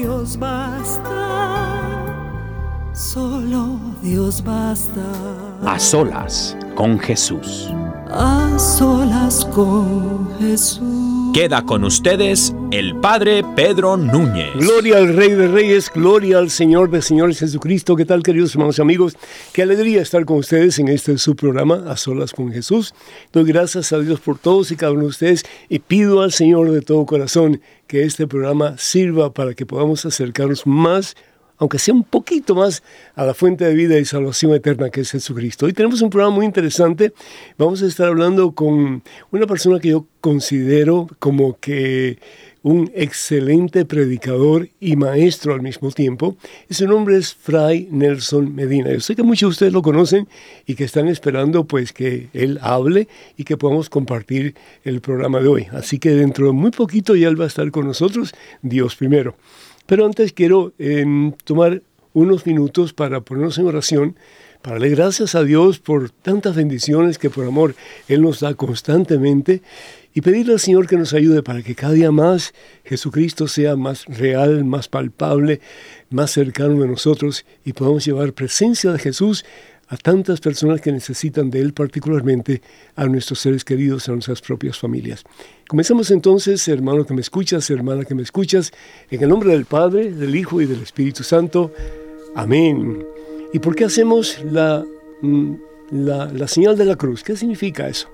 Dios basta, solo Dios basta. A solas con Jesús. A solas con Jesús. Queda con ustedes el Padre Pedro Núñez. Gloria al Rey de Reyes, gloria al Señor de Señores Jesucristo. ¿Qué tal, queridos hermanos y amigos? Qué alegría estar con ustedes en este su programa, A Solas con Jesús. Doy gracias a Dios por todos y cada uno de ustedes y pido al Señor de todo corazón que este programa sirva para que podamos acercarnos más aunque sea un poquito más, a la fuente de vida y salvación eterna que es Jesucristo. Hoy tenemos un programa muy interesante. Vamos a estar hablando con una persona que yo considero como que un excelente predicador y maestro al mismo tiempo. Ese nombre es Fray Nelson Medina. Yo sé que muchos de ustedes lo conocen y que están esperando pues que él hable y que podamos compartir el programa de hoy. Así que dentro de muy poquito ya él va a estar con nosotros. Dios primero. Pero antes quiero eh, tomar unos minutos para ponernos en oración, para darle gracias a Dios por tantas bendiciones que por amor Él nos da constantemente y pedirle al Señor que nos ayude para que cada día más Jesucristo sea más real, más palpable, más cercano de nosotros y podamos llevar presencia de Jesús a tantas personas que necesitan de Él, particularmente a nuestros seres queridos, a nuestras propias familias. Comenzamos entonces, hermano que me escuchas, hermana que me escuchas, en el nombre del Padre, del Hijo y del Espíritu Santo. Amén. ¿Y por qué hacemos la, mm, la, señal de la cruz? ¿Qué significa eso?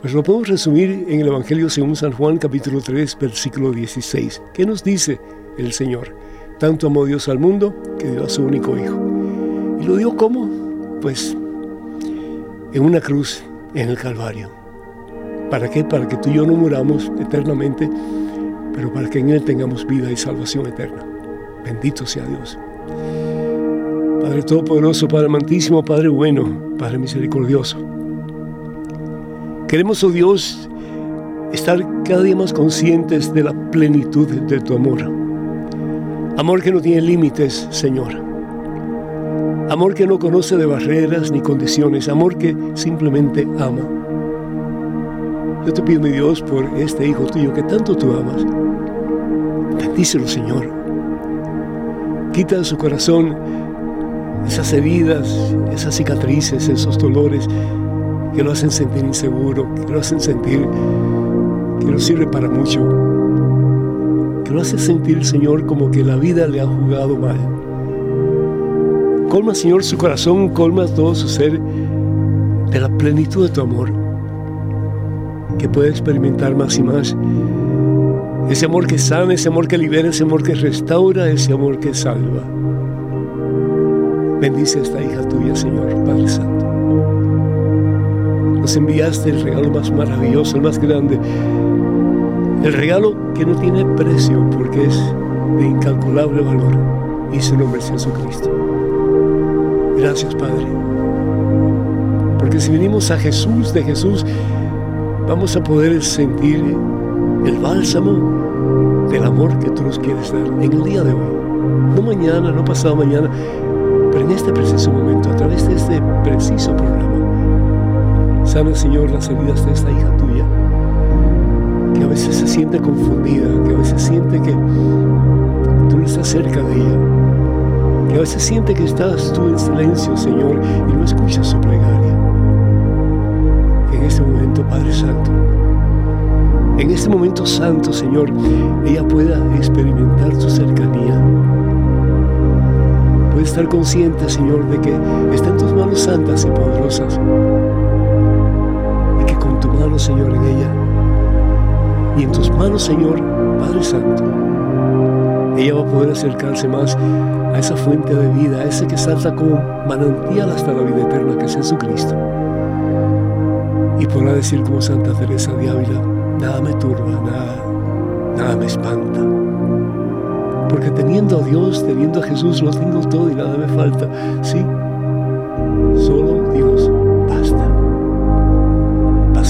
Pues lo podemos resumir en el Evangelio según San Juan capítulo 3 versículo 16. ¿Qué nos dice el Señor? Tanto amó Dios al mundo que dio a su único Hijo. ¿Y lo dio cómo? pues en una cruz en el Calvario. ¿Para qué? Para que tú y yo no muramos eternamente, pero para que en Él tengamos vida y salvación eterna. Bendito sea Dios. Padre Todopoderoso, Padre amantísimo, Padre bueno, Padre misericordioso. Queremos, oh Dios, estar cada día más conscientes de la plenitud de tu amor. Amor que no tiene límites, Señor Amor que no conoce de barreras ni condiciones, amor que simplemente ama. Yo te pido, mi Dios, por este hijo tuyo que tanto tú amas. Bendícelo, Señor. Quita de su corazón esas heridas, esas cicatrices, esos dolores que lo hacen sentir inseguro, que lo hacen sentir que no sirve para mucho, que lo hace sentir, Señor, como que la vida le ha jugado mal Colma, Señor, su corazón, colma todo su ser de la plenitud de tu amor, que puede experimentar más y más. Ese amor que sana, ese amor que libera, ese amor que restaura, ese amor que salva. Bendice a esta hija tuya, Señor, Padre Santo. Nos enviaste el regalo más maravilloso, el más grande. El regalo que no tiene precio porque es de incalculable valor. Y su nombre es Jesucristo. Gracias, Padre. Porque si venimos a Jesús, de Jesús, vamos a poder sentir el bálsamo del amor que tú nos quieres dar en el día de hoy. No mañana, no pasado mañana, pero en este preciso momento, a través de este preciso programa. Sana, Señor, las heridas de esta hija tuya, que a veces se siente confundida, que a veces siente que tú no estás cerca de ella que a veces siente que estás tú en silencio, Señor, y no escuchas su plegaria. En este momento, Padre Santo, en este momento santo, Señor, ella pueda experimentar tu cercanía. Puede estar consciente, Señor, de que está en tus manos santas y poderosas. Con tu mano, Señor, en ella, y en tus manos, Señor, Padre Santo, ella va a poder acercarse más a esa fuente de vida, a ese que salta como manantial hasta la vida eterna, que es Jesucristo. Y podrá decir como Santa Teresa de Ávila, nada me turba, nada, nada me espanta. Porque teniendo a Dios, teniendo a Jesús, lo tengo todo y nada me falta. Sí, solo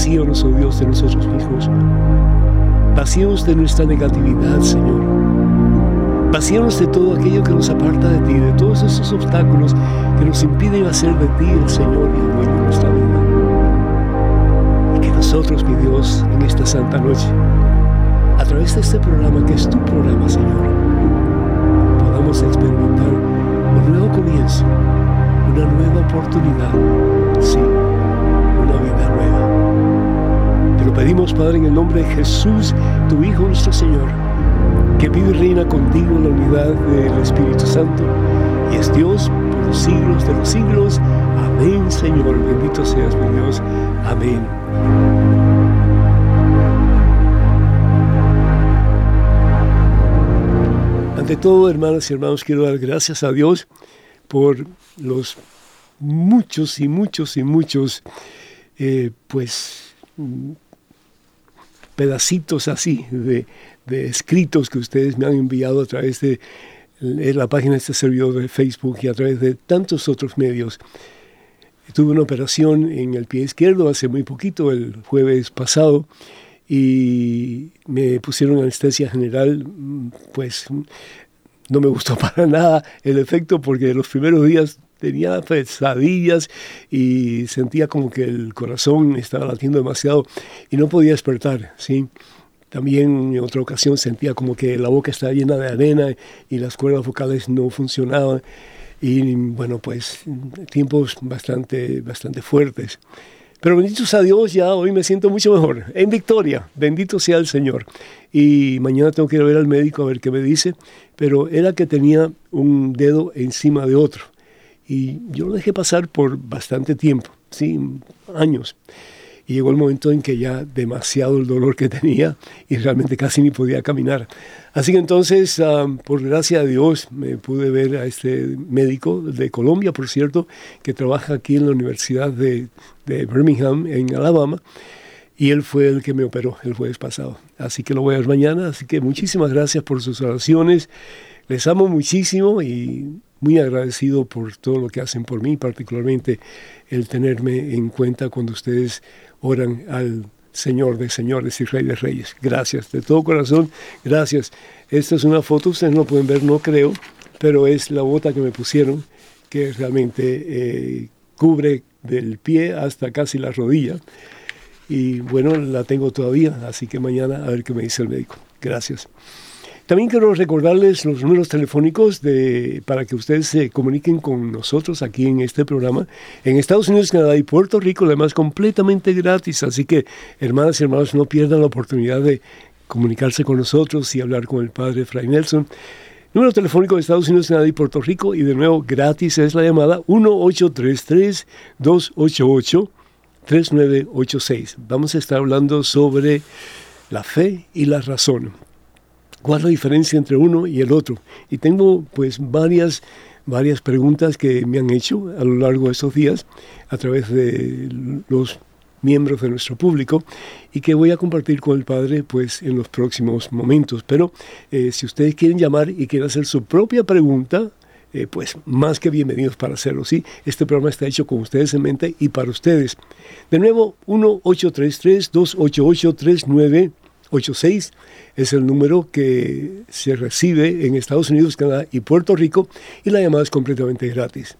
Vacíonos, oh Dios, de nosotros mismos. Vacíonos de nuestra negatividad, Señor. Vacíonos de todo aquello que nos aparta de ti, de todos esos obstáculos que nos impiden hacer de ti el Señor y el dueño de nuestra vida nosotros, mi Dios, en esta santa noche, a través de este programa que es tu programa, Señor, podamos experimentar un nuevo comienzo, una nueva oportunidad, sí, lo pedimos, Padre, en el nombre de Jesús, tu Hijo, nuestro Señor, que vive y reina contigo en la unidad del Espíritu Santo y es Dios por los siglos de los siglos. Amén, Señor. Bendito seas, mi Dios. Amén. Ante todo, hermanas y hermanos, quiero dar gracias a Dios por los muchos y muchos y muchos, eh, pues, pedacitos así de, escritos que ustedes me han enviado a través de la página de este servidor de Facebook y a través de tantos otros medios. Tuve una operación en el pie izquierdo hace muy poquito, el jueves pasado, y me pusieron anestesia general, pues no me gustó para nada el efecto porque los primeros días tenía pesadillas y sentía como que el corazón estaba latiendo demasiado y no podía despertar, ¿sí? También en otra ocasión sentía como que la boca estaba llena de arena y las cuerdas vocales no funcionaban y bueno, pues tiempos bastante, bastante fuertes. Pero bendito sea Dios, ya hoy me siento mucho mejor, en victoria, bendito sea el Señor. Y mañana tengo que ir a ver al médico a ver qué me dice, pero era que tenía un dedo encima de otro. Y yo lo dejé pasar por bastante tiempo, sí, años y llegó el momento en que ya demasiado el dolor que tenía y realmente casi ni podía caminar. Así que entonces, ah, por gracia de Dios, me pude ver a este médico de Colombia, por cierto, que trabaja aquí en la Universidad de, de Birmingham, en Alabama, y él fue el que me operó el jueves pasado. Así que lo voy a ver mañana. Así que muchísimas gracias por sus oraciones. Les amo muchísimo y muy agradecido por todo lo que hacen por mí, particularmente el tenerme en cuenta cuando ustedes oran al Señor de señores y Rey de reyes. Gracias, de todo corazón, gracias. Esta es una foto, ustedes no pueden ver, no creo, pero es la bota que me pusieron, que realmente eh, cubre del pie hasta casi la rodilla. Y bueno, la tengo todavía, así que mañana a ver qué me dice el médico. Gracias. También quiero recordarles los números telefónicos para que ustedes se comuniquen con nosotros aquí en este programa. En Estados Unidos, Canadá y Puerto Rico, además completamente gratis. Así que, hermanas y hermanos, no pierdan la oportunidad de comunicarse con nosotros y hablar con el Padre Fray Nelson. Número telefónico de Estados Unidos, Canadá y Puerto Rico. Y de nuevo, gratis es la llamada 1833-288-3986. Vamos a estar hablando sobre la fe y la razón cuál es la diferencia entre uno y el otro. Y tengo pues varias, varias preguntas que me han hecho a lo largo de estos días a través de los miembros de nuestro público y que voy a compartir con el Padre pues en los próximos momentos. Pero eh, si ustedes quieren llamar y quieren hacer su propia pregunta, eh, pues más que bienvenidos para hacerlo. ¿sí? Este programa está hecho con ustedes en mente y para ustedes. De nuevo, 1-833-288-39 86 es el número que se recibe en Estados Unidos, Canadá y Puerto Rico y la llamada es completamente gratis.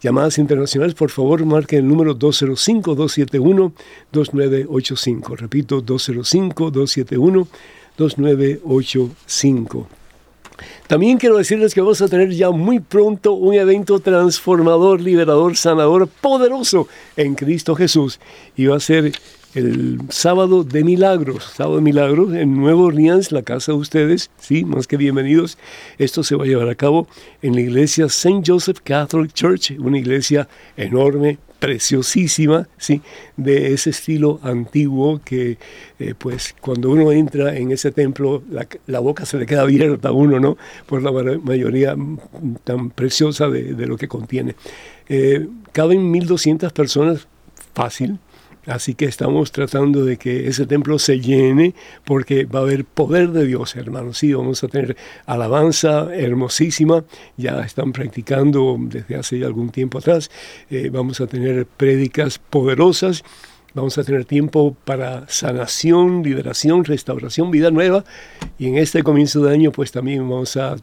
Llamadas internacionales, por favor, marquen el número 205-271-2985. Repito, 205-271-2985. También quiero decirles que vamos a tener ya muy pronto un evento transformador, liberador, sanador, poderoso en Cristo Jesús. Y va a ser el sábado de milagros, sábado de milagros en Nuevo Orleans, la casa de ustedes, sí, más que bienvenidos. Esto se va a llevar a cabo en la iglesia St. Joseph Catholic Church, una iglesia enorme, preciosísima, ¿sí? de ese estilo antiguo que eh, pues cuando uno entra en ese templo la, boca se le queda abierta a uno, ¿no? Por la mayoría tan preciosa de, lo que contiene. Eh, caben 1.200 personas fácil, Así que estamos tratando de que ese templo se llene porque va a haber poder de Dios, hermanos. Sí, vamos a tener alabanza hermosísima. Ya están practicando desde hace algún tiempo atrás. Eh, vamos a tener prédicas poderosas. Vamos a tener tiempo para sanación, liberación, restauración, vida nueva. Y en este comienzo de año, pues también vamos a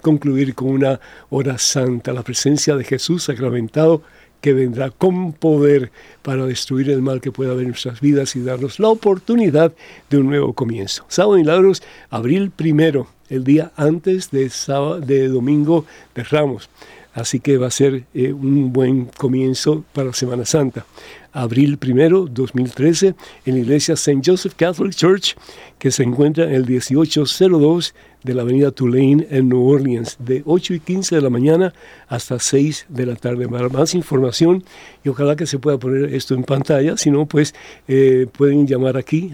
concluir con una hora santa, la presencia de Jesús sacramentado que vendrá con poder para destruir el mal que pueda haber en nuestras vidas y darnos la oportunidad de un nuevo comienzo. Sábado Milagros, abril primero, el día antes de, sábado, de domingo de Ramos. Así que va a ser eh, un buen comienzo para Semana Santa. Abril primero, 2013, en la iglesia St. Joseph Catholic Church, que se encuentra en el 1802 de la avenida Tulane en New Orleans, de 8 y 15 de la mañana hasta 6 de la tarde. Para más información, y ojalá que se pueda poner esto en pantalla, si no, pues eh, pueden llamar aquí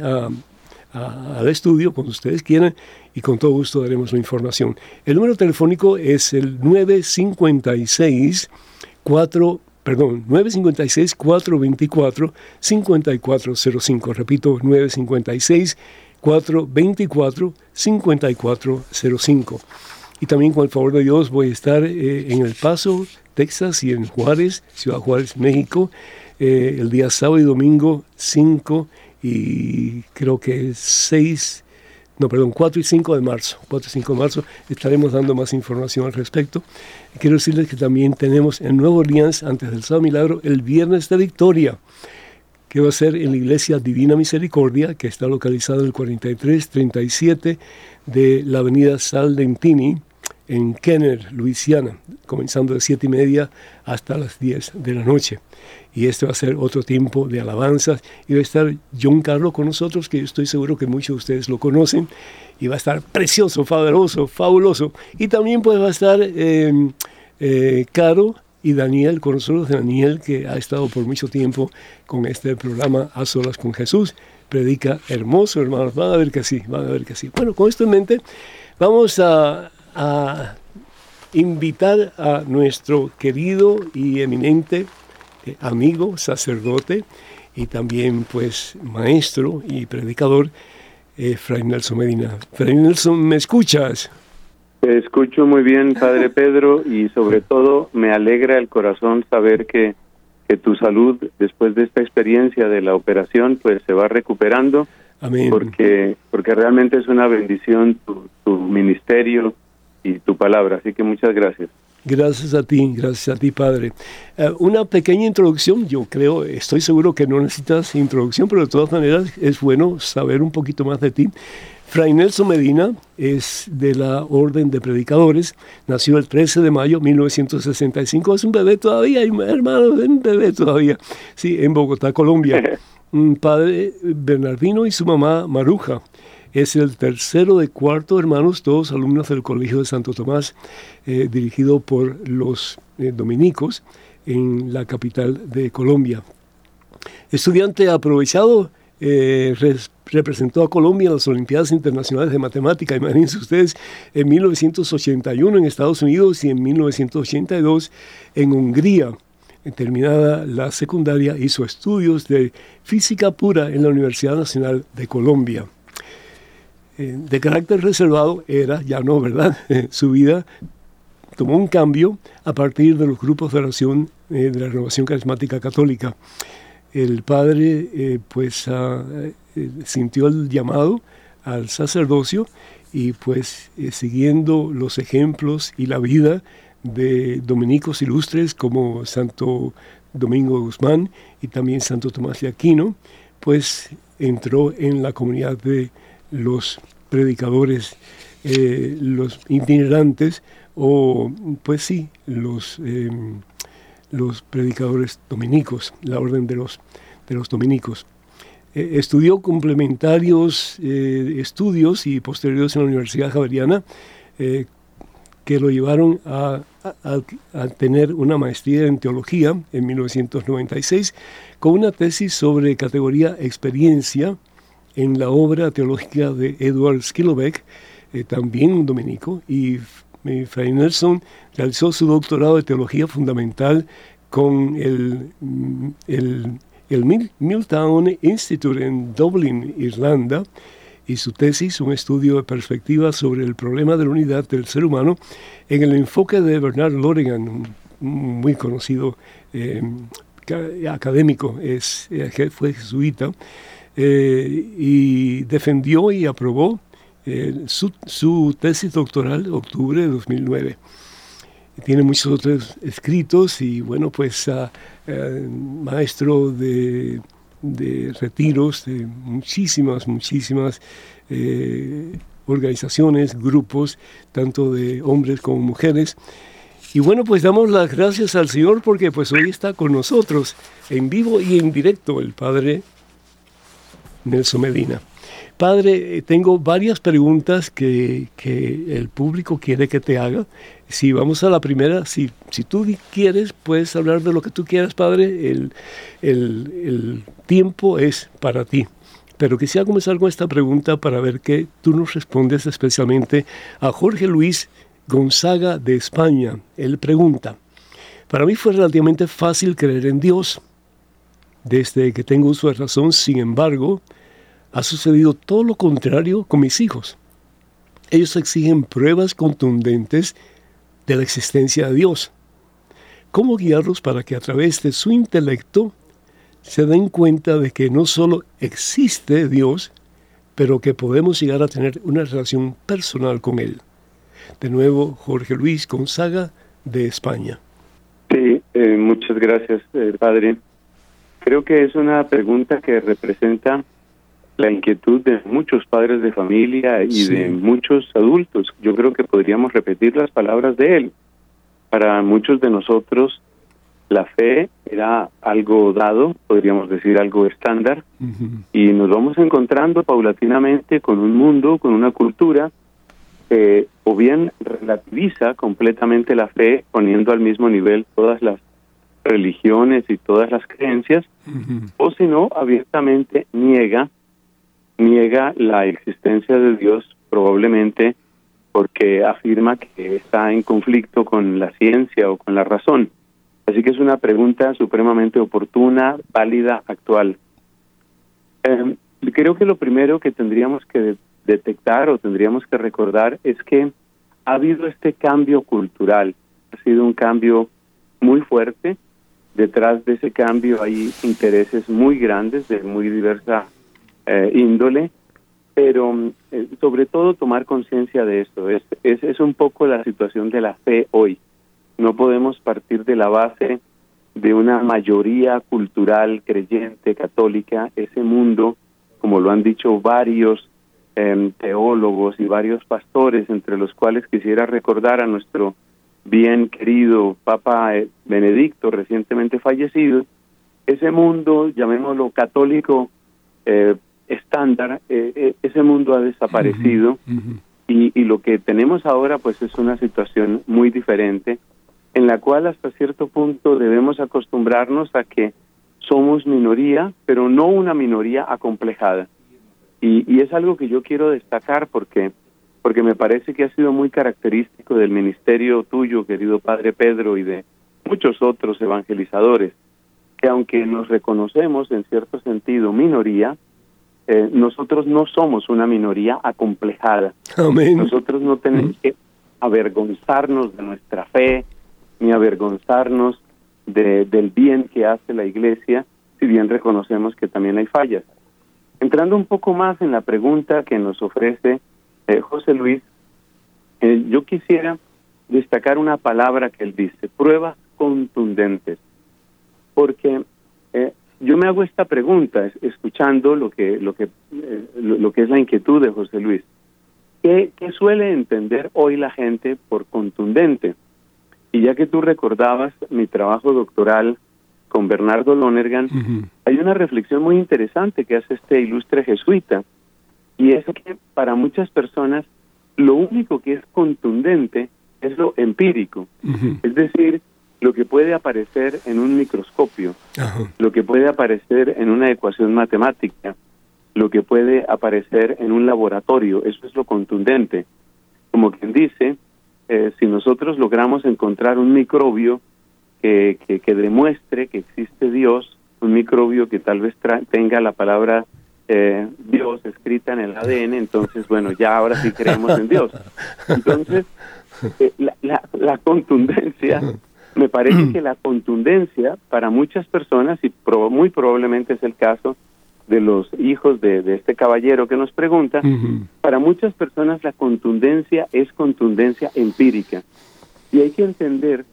al estudio cuando ustedes quieran y con todo gusto daremos la información. El número telefónico es el 956 4 perdón, 956 424 5405. Repito, 956 424-5405. Y también con el favor de Dios voy a estar eh, en El Paso, Texas y en Juárez, Ciudad Juárez, México, eh, el día sábado y domingo 5 y creo que 6, no, perdón, 4 y 5 de marzo. 4 y 5 de marzo estaremos dando más información al respecto. Quiero decirles que también tenemos en Nuevo Orleans, antes del sábado milagro, el viernes de victoria que va a ser en la Iglesia Divina Misericordia, que está localizada en el 4337 de la avenida Saldentini, en Kenner, Luisiana, comenzando de 7 y media hasta las 10 de la noche. Y este va a ser otro tiempo de alabanzas. Y va a estar John Carlos con nosotros, que yo estoy seguro que muchos de ustedes lo conocen. Y va a estar precioso, fabuloso, fabuloso. Y también pues va a estar eh, eh, Caro y Daniel, con nosotros Daniel, que ha estado por mucho tiempo con este programa A Solas con Jesús. Predica hermoso, hermanos. Van a ver que sí, van a ver que sí. Bueno, con esto en mente, vamos a, invitar a nuestro querido y eminente eh, amigo, sacerdote y también pues maestro y predicador, eh, Fray Nelson Medina. Fray Nelson, ¿me escuchas? Te escucho muy bien, Padre Pedro, y sobre todo me alegra el corazón saber que, que tu salud después de esta experiencia de la operación pues se va recuperando. Amén. Porque, porque realmente es una bendición tu, tu ministerio y tu palabra. Así que muchas gracias. Gracias a ti, gracias a ti, Padre. Eh, una pequeña introducción, yo creo, estoy seguro que no necesitas introducción, pero de todas maneras es bueno saber un poquito más de ti. Fray Nelson Medina es de la Orden de Predicadores, nació el 13 de mayo de 1965, es un bebé todavía, hermano, es un bebé todavía, sí, en Bogotá, Colombia. Un padre Bernardino y su mamá Maruja. Es el tercero de cuarto hermanos, todos alumnos del Colegio de Santo Tomás, eh, dirigido por los eh, dominicos en la capital de Colombia. Estudiante aprovechado, eh, representó a Colombia en las Olimpiadas Internacionales de Matemática, imagínense ustedes, en 1981 en Estados Unidos y en 1982 en Hungría. Terminada la secundaria, hizo estudios de física pura en la Universidad Nacional de Colombia. Eh, de carácter reservado era, ya no, ¿verdad? Su vida tomó un cambio a partir de los grupos de oración eh, de la renovación carismática católica el padre eh, pues ah, eh, sintió el llamado al sacerdocio y pues eh, siguiendo los ejemplos y la vida de dominicos ilustres como Santo Domingo Guzmán y también Santo Tomás de Aquino, pues entró en la comunidad de los predicadores, los itinerantes o pues sí, los em, los predicadores dominicos, la orden de los, de los dominicos. Eh, estudió complementarios eh, estudios y posteriores en la Universidad Javeriana eh, que lo llevaron a, tener una maestría en teología en 1996 con una tesis sobre categoría experiencia en la obra teológica de Edward Skillobeck, también un dominico, y Fray Nelson realizó su doctorado de teología fundamental con el, el el Milltown Institute en Dublin, Irlanda, y su tesis, un estudio de perspectiva sobre el problema de la unidad del ser humano, en el enfoque de Bernard Loregan, un muy conocido eh, académico, es, eh, fue jesuita, eh, y defendió y aprobó su, su, tesis doctoral octubre de 2009 tiene muchos otros escritos y bueno, pues uh, maestro de, de, retiros de muchísimas, muchísimas eh, organizaciones, grupos, tanto de hombres como mujeres. Y bueno, pues damos las gracias al Señor porque pues hoy está con nosotros en vivo y en directo el Padre Nelson Medina. Padre, eh, tengo varias preguntas que, que, el público quiere que te haga. Si vamos a la primera, si, si tú quieres, puedes hablar de lo que tú quieras, Padre. El, el, el tiempo es para ti. Pero quisiera comenzar con esta pregunta para ver qué tú nos respondes especialmente a Jorge Luis Gonzaga de España. Él pregunta, para mí fue relativamente fácil creer en Dios. Desde que tengo uso de razón, sin embargo, ha sucedido todo lo contrario con mis hijos. Ellos exigen pruebas contundentes de la existencia de Dios. ¿Cómo guiarlos para que a través de su intelecto se den cuenta de que no solo existe Dios, pero que podemos llegar a tener una relación personal con Él? De nuevo, Jorge Luis Gonzaga de España. Sí, eh, muchas gracias, eh, Padre. Creo que es una pregunta que representa la inquietud de muchos padres de familia y de muchos adultos. Yo creo que podríamos repetir las palabras de él. Para muchos de nosotros la fe era algo dado, podríamos decir algo estándar, y nos vamos encontrando paulatinamente con un mundo, con una cultura que o bien relativiza completamente la fe, poniendo al mismo nivel todas las religiones y todas las creencias, o si no, abiertamente niega niega la existencia de Dios probablemente porque afirma que está en conflicto con la ciencia o con la razón. Así que es una pregunta supremamente oportuna, válida, actual. Em, creo que lo primero que tendríamos que detectar o tendríamos que recordar es que ha habido este cambio cultural, ha sido un cambio muy fuerte. Detrás de ese cambio hay intereses muy grandes de muy diversa eh, índole, pero eh, sobre todo tomar conciencia de esto. Es, es, es un poco la situación de la fe hoy. No podemos partir de la base de una mayoría cultural creyente católica, ese mundo, como lo han dicho varios em, teólogos y varios pastores, entre los cuales quisiera recordar a nuestro bien querido Papa eh, Benedicto, recientemente fallecido, ese mundo, llamémoslo católico, eh, estándar, eh, eh, ese mundo ha desaparecido Y, y, lo que tenemos ahora pues es una situación muy diferente en la cual hasta cierto punto debemos acostumbrarnos a que somos minoría, pero no una minoría acomplejada. Y, y es algo que yo quiero destacar porque porque me parece que ha sido muy característico del ministerio tuyo, querido Padre Pedro, y de muchos otros evangelizadores, que aunque nos reconocemos en cierto sentido minoría, eh, nosotros no somos una minoría acomplejada. Nosotros no tenemos que avergonzarnos de nuestra fe, ni avergonzarnos de, del bien que hace la iglesia, si bien reconocemos que también hay fallas. Entrando un poco más en la pregunta que nos ofrece eh, José Luis, eh, yo quisiera destacar una palabra que él dice, pruebas contundentes, porque yo me hago esta pregunta escuchando lo que lo que eh, lo, que es la inquietud de José Luis. ¿Qué, ¿Qué, suele entender hoy la gente por contundente? Y ya que tú recordabas mi trabajo doctoral con Bernardo Lonergan, hay una reflexión muy interesante que hace este ilustre jesuita, y es que para muchas personas lo único que es contundente es lo empírico, es decir, lo que puede aparecer en un microscopio, lo que puede aparecer en una ecuación matemática, lo que puede aparecer en un laboratorio, eso es lo contundente. Como quien dice, eh, si nosotros logramos encontrar un microbio que, que, demuestre que existe Dios, un microbio que tal vez tenga la palabra eh, Dios escrita en el ADN, entonces, bueno, ya ahora sí creemos en Dios. Entonces, eh, la, la, contundencia, me parece que la contundencia para muchas personas, y muy probablemente es el caso de los hijos de, de este caballero que nos pregunta, para muchas personas la contundencia es contundencia empírica. Y hay que entender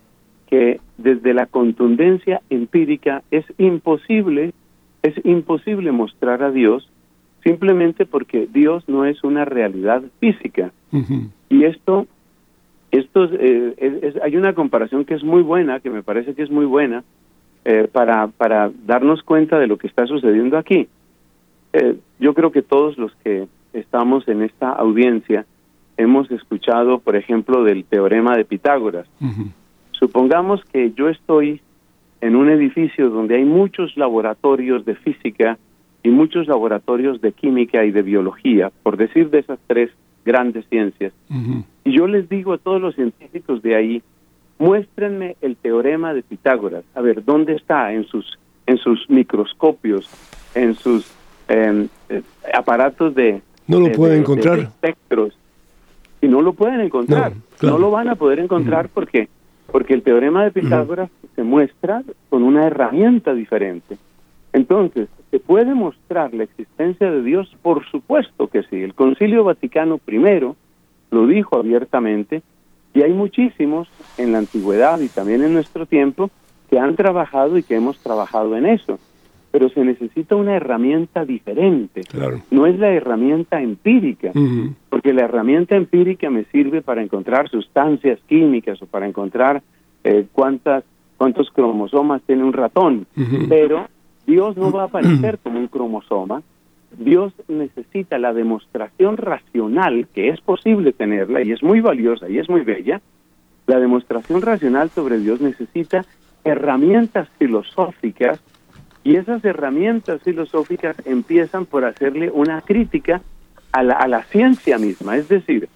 que desde la contundencia empírica es imposible, es imposible mostrar a Dios simplemente porque Dios no es una realidad física. Y esto, esto eh, hay una comparación que es muy buena, que me parece que es muy buena, eh, para, para darnos cuenta de lo que está sucediendo aquí. Eh, yo creo que todos los que estamos en esta audiencia hemos escuchado, por ejemplo, del teorema de Pitágoras. Supongamos que yo estoy en un edificio donde hay muchos laboratorios de física y muchos laboratorios de química y de biología, por decir de esas tres grandes ciencias. Y yo les digo a todos los científicos de ahí, muéstrenme el teorema de Pitágoras, a ver, ¿dónde está en sus, en sus microscopios, en sus em, eh, aparatos de... No lo pueden encontrar. espectros. Y no lo pueden encontrar. No, lo van a poder encontrar porque porque el teorema de Pitágoras se muestra con una herramienta diferente. Entonces, ¿se puede mostrar la existencia de Dios? Por supuesto que sí. El Concilio Vaticano I lo dijo abiertamente y hay muchísimos en la antigüedad y también en nuestro tiempo que han trabajado y que hemos trabajado en eso. Pero se necesita una herramienta diferente. No es la herramienta empírica, porque la herramienta empírica me sirve para encontrar sustancias químicas o para encontrar eh, cuántas cuántos cromosomas tiene un ratón. Pero Dios no va a aparecer como un cromosoma. Dios necesita la demostración racional, que es posible tenerla y es muy valiosa y es muy bella. La demostración racional sobre Dios necesita herramientas filosóficas y esas herramientas filosóficas empiezan por hacerle una crítica a la, a la ciencia misma, es decir,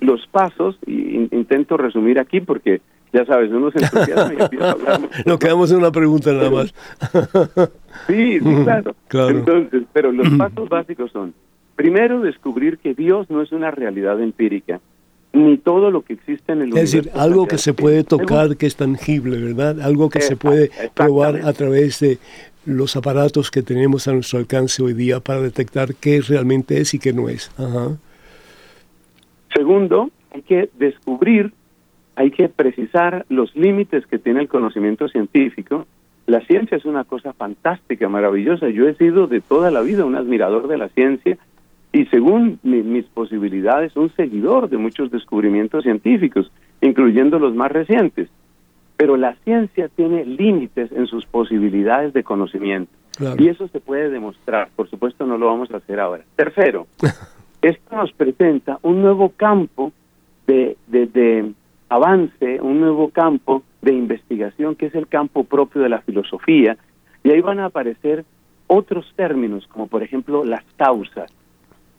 los pasos, y intento resumir aquí porque ya sabes, uno se entusiasma y empieza a hablar. Nos quedamos en una pregunta nada más. sí, sí, claro. Entonces, pero los pasos básicos son, primero, descubrir que Dios no es una realidad empírica, ni todo lo que existe en el universo. Es decir, algo que se puede tocar, que es tangible, ¿verdad? Algo que se puede probar a través de los aparatos que tenemos a nuestro alcance hoy día para detectar qué realmente es y qué no es. Segundo, hay que descubrir, hay que precisar los límites que tiene el conocimiento científico. La ciencia es una cosa fantástica, maravillosa. Yo he sido de toda la vida un admirador de la ciencia y según mis posibilidades un seguidor de muchos descubrimientos científicos, incluyendo los más recientes pero la ciencia tiene límites en sus posibilidades de conocimiento. Y eso se puede demostrar. Por supuesto, no lo vamos a hacer ahora. Tercero, esto nos presenta un nuevo campo de, de, avance, un nuevo campo de investigación que es el campo propio de la filosofía. Y ahí van a aparecer otros términos, como por ejemplo las causas.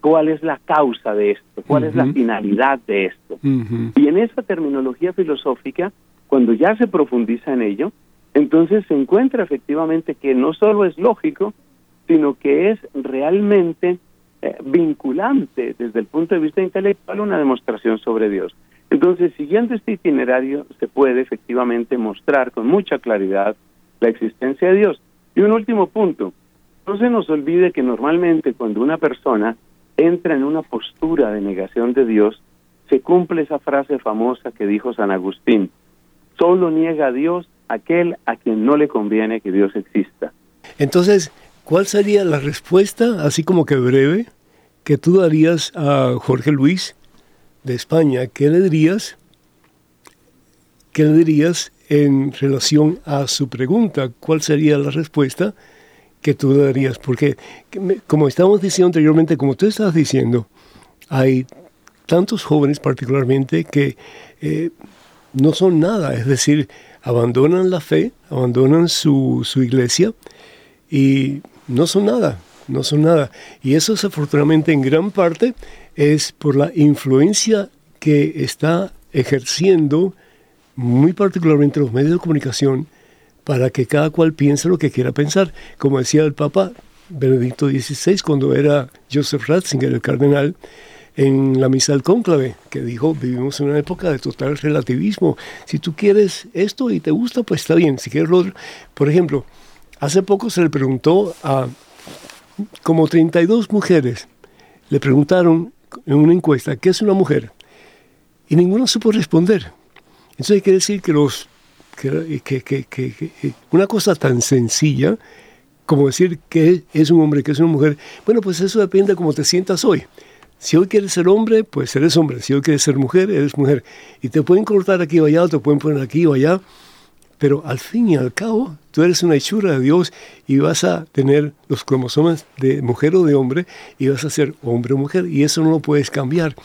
¿Cuál es la causa de esto? ¿Cuál es la finalidad de esto? Y en esa terminología filosófica cuando ya se profundiza en ello, entonces se encuentra efectivamente que no solo es lógico, sino que es realmente eh, vinculante desde el punto de vista intelectual una demostración sobre Dios. Entonces, siguiendo este itinerario, se puede efectivamente mostrar con mucha claridad la existencia de Dios. Y un último punto, no se nos olvide que normalmente cuando una persona entra en una postura de negación de Dios, se cumple esa frase famosa que dijo San Agustín, Solo niega a Dios aquel a quien no le conviene que Dios exista. Entonces, ¿cuál sería la respuesta, así como que breve, que tú darías a Jorge Luis de España? ¿Qué le dirías? ¿Qué le dirías en relación a su pregunta, ¿cuál sería la respuesta que tú darías? Porque, como estábamos diciendo anteriormente, como tú estabas diciendo, hay tantos jóvenes particularmente que eh, no son nada, es decir, abandonan la fe, abandonan su, su iglesia y no son nada, no son nada. Y eso desafortunadamente en gran parte es por la influencia que está ejerciendo muy particularmente los medios de comunicación para que cada cual piense lo que quiera pensar. Como decía el Papa Benedicto XVI cuando era Joseph Ratzinger, el cardenal, en la misa del cónclave, que dijo, vivimos en una época de total relativismo. Si tú quieres esto y te gusta, pues está bien. Si quieres lo otro. Por ejemplo, hace poco se le preguntó a como 32 mujeres, le preguntaron en una encuesta, ¿qué es una mujer? Y ninguna supo responder. Entonces hay que decir que, los, que, una cosa tan sencilla como decir que es un hombre, que es una mujer, bueno, pues eso depende de cómo te sientas hoy. Si hoy quieres ser hombre, pues eres hombre. Si hoy quieres ser mujer, eres mujer. Y te pueden cortar aquí o allá, te pueden poner aquí o allá. Pero al fin y al cabo, tú eres una hechura de Dios y vas a tener los cromosomas de mujer o de hombre y vas a ser hombre o mujer. Y eso no lo puedes cambiar.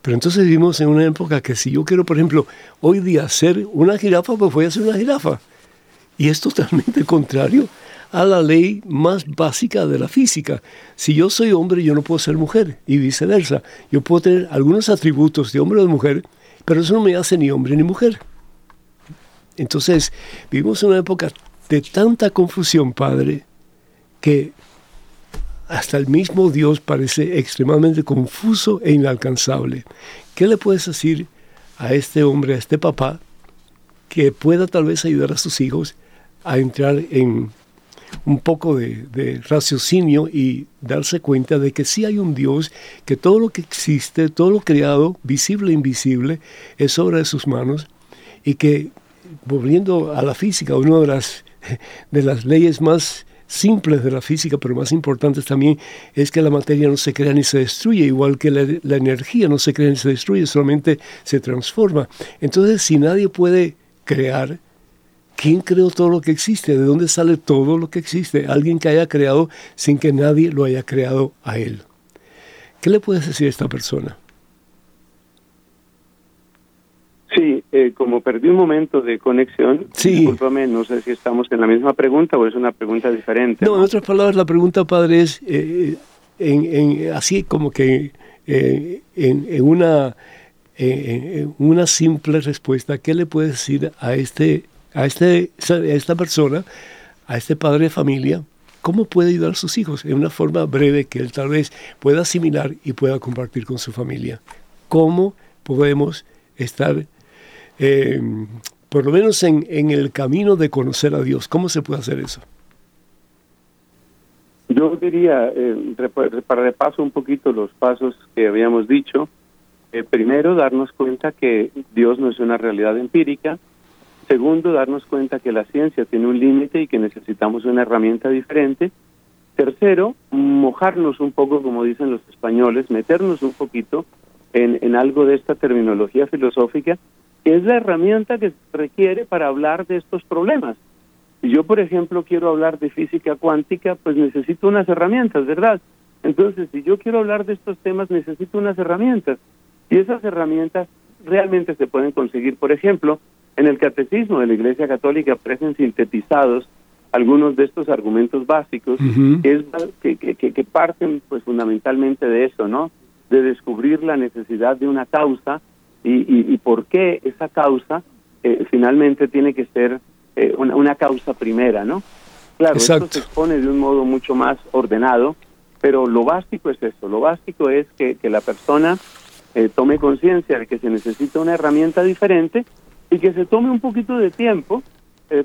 Pero entonces vivimos en una época que si yo quiero, por ejemplo, hoy día ser una jirafa, pues voy a ser una jirafa. Y es totalmente contrario a la ley más básica de la física. Si yo soy hombre, yo no puedo ser mujer y viceversa. Yo puedo tener algunos atributos de hombre o de mujer, pero eso no me hace ni hombre ni mujer. Entonces, vivimos en una época de tanta confusión, Padre, que hasta el mismo Dios parece extremadamente confuso e inalcanzable. ¿Qué le puedes decir a este hombre, a este papá, que pueda tal vez ayudar a sus hijos a entrar en un poco de, raciocinio y darse cuenta de que sí hay un Dios, que todo lo que existe, todo lo creado, visible e invisible, es obra de sus manos y que, volviendo a la física, una de las, de las leyes más simples de la física, pero más importantes también, es que la materia no se crea ni se destruye, igual que la, energía no se crea ni se destruye, solamente se transforma. Entonces, si nadie puede crear, ¿quién creó todo lo que existe? ¿De dónde sale todo lo que existe? Alguien que haya creado sin que nadie lo haya creado a él. ¿Qué le puedes decir a esta persona? Sí, eh, como perdí un momento de conexión, sí. no sé si estamos en la misma pregunta o es una pregunta diferente. No, en otras palabras, la pregunta, padre, es eh, en, así como que eh, en, una, una simple respuesta, ¿qué le puedes decir a, este, a, este, a esta persona, a este padre de familia, cómo puede ayudar a sus hijos en una forma breve que él tal vez pueda asimilar y pueda compartir con su familia? ¿Cómo podemos estar eh, por lo menos en, en, el camino de conocer a Dios. ¿Cómo se puede hacer eso? Yo diría, eh, para repaso un poquito los pasos que habíamos dicho, eh, primero, darnos cuenta que Dios no es una realidad empírica. Segundo, darnos cuenta que la ciencia tiene un límite y que necesitamos una herramienta diferente. Tercero, mojarnos un poco, como dicen los españoles, meternos un poquito en, en algo de esta terminología filosófica es la herramienta que se requiere para hablar de estos problemas. Si yo, por ejemplo, quiero hablar de física cuántica, pues necesito unas herramientas, ¿verdad? Entonces, si yo quiero hablar de estos temas, necesito unas herramientas. Y esas herramientas realmente se pueden conseguir, por ejemplo, en el catecismo de la Iglesia Católica aparecen sintetizados algunos de estos argumentos básicos que, es, que, que, que parten pues fundamentalmente de eso, ¿no? De descubrir la necesidad de una causa y, y, por qué esa causa eh, finalmente tiene que ser eh, una, una, causa primera, ¿no? Claro, esto se expone de un modo mucho más ordenado, pero lo básico es eso, lo básico es que, que la persona eh, tome conciencia de que se necesita una herramienta diferente y que se tome un poquito de tiempo